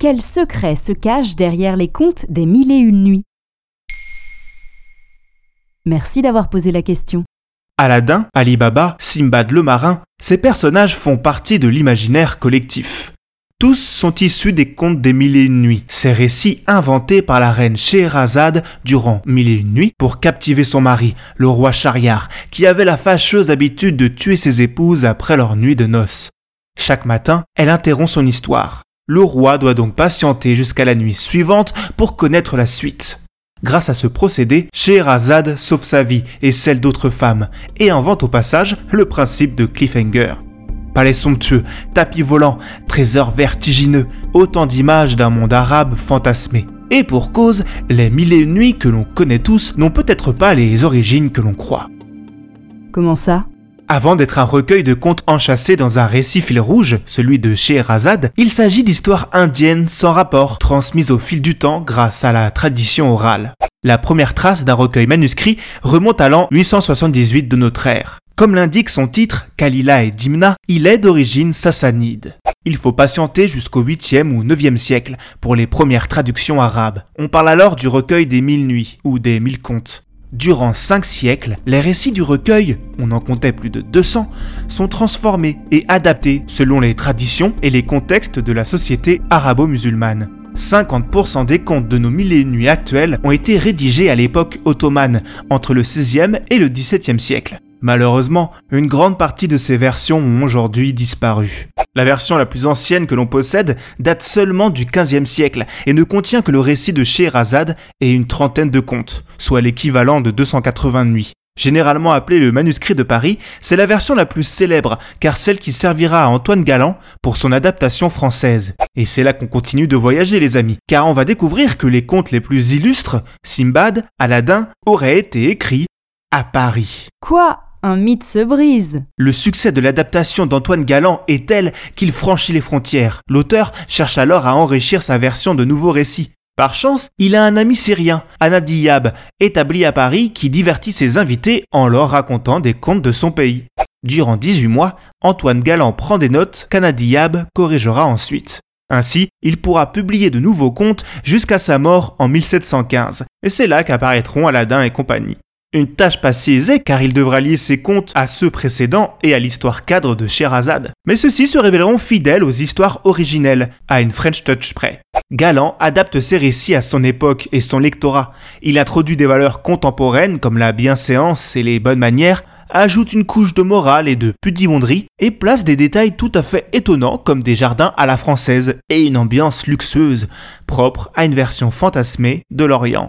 Quel secret se cache derrière les contes des mille et une nuits? Merci d'avoir posé la question. Aladdin, Ali Baba, Simbad le marin, ces personnages font partie de l'imaginaire collectif. Tous sont issus des contes des mille et une nuits, ces récits inventés par la reine Scheherazade durant mille et une nuits pour captiver son mari, le roi Shahriar, qui avait la fâcheuse habitude de tuer ses épouses après leur nuit de noces. Chaque matin, elle interrompt son histoire. Le roi doit donc patienter jusqu'à la nuit suivante pour connaître la suite. Grâce à ce procédé, Scheherazade sauve sa vie et celle d'autres femmes, et invente au passage le principe de cliffhanger. Palais somptueux, tapis volants, trésors vertigineux, autant d'images d'un monde arabe fantasmé. Et pour cause, les mille et une nuits que l'on connaît tous n'ont peut-être pas les origines que l'on croit. Comment ça? Avant d'être un recueil de contes enchâssés dans un récit fil rouge, celui de Scheherazade, il s'agit d'histoires indiennes sans rapport, transmises au fil du temps grâce à la tradition orale. La première trace d'un recueil manuscrit remonte à l'an 878 de notre ère. Comme l'indique son titre, Kalila et Dimna, il est d'origine sassanide. Il faut patienter jusqu'au 8e ou 9e siècle pour les premières traductions arabes. On parle alors du recueil des mille nuits ou des mille contes. Durant cinq siècles, les récits du recueil, on en comptait plus de 200, sont transformés et adaptés selon les traditions et les contextes de la société arabo-musulmane. 50% des contes de nos mille et nuits actuels ont été rédigés à l'époque ottomane, entre le 16e et le 17e siècle. Malheureusement, une grande partie de ces versions ont aujourd'hui disparu. La version la plus ancienne que l'on possède date seulement du XVe siècle et ne contient que le récit de Scheherazade et une trentaine de contes, soit l'équivalent de 280 nuits. Généralement appelé le manuscrit de Paris, c'est la version la plus célèbre, car celle qui servira à Antoine Galland pour son adaptation française. Et c'est là qu'on continue de voyager les amis, car on va découvrir que les contes les plus illustres, Simbad, Aladdin, auraient été écrits à Paris. Quoi? Un mythe se brise. Le succès de l'adaptation d'Antoine Galland est tel qu'il franchit les frontières. L'auteur cherche alors à enrichir sa version de nouveaux récits. Par chance, il a un ami syrien, Anadiyab, établi à Paris, qui divertit ses invités en leur racontant des contes de son pays. Durant 18 mois, Antoine Galland prend des notes qu'Anadiyab corrigera ensuite. Ainsi, il pourra publier de nouveaux contes jusqu'à sa mort en 1715, et c'est là qu'apparaîtront Aladdin et compagnie. Une tâche pas si aisée car il devra lier ses contes à ceux précédents et à l'histoire cadre de Sherazade. Mais ceux-ci se révéleront fidèles aux histoires originelles, à une French touch près. Galland adapte ses récits à son époque et son lectorat. Il introduit des valeurs contemporaines comme la bienséance et les bonnes manières, ajoute une couche de morale et de pudibonderie et place des détails tout à fait étonnants comme des jardins à la française et une ambiance luxueuse, propre à une version fantasmée de l'Orient.